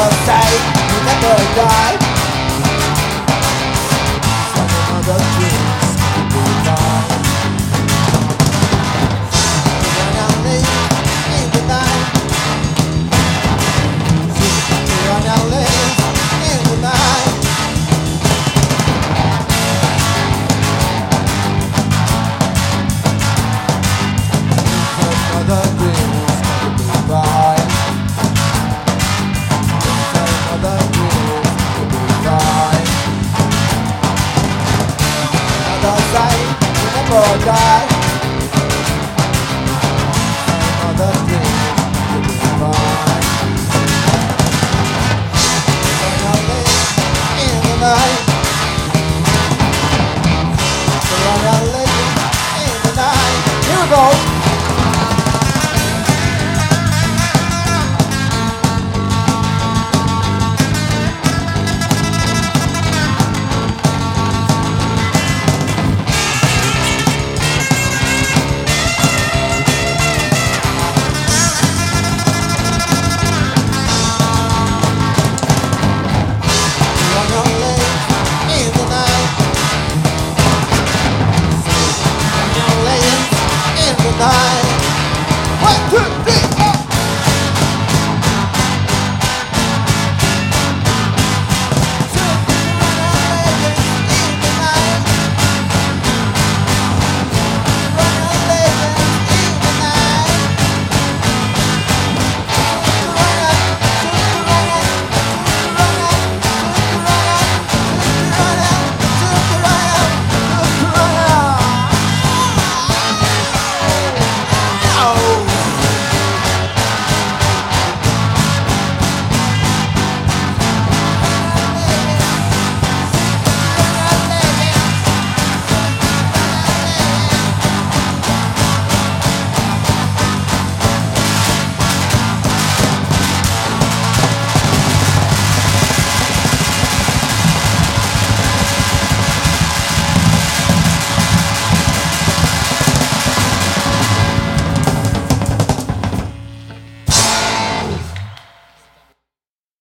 Another say you never die. Never die. Night.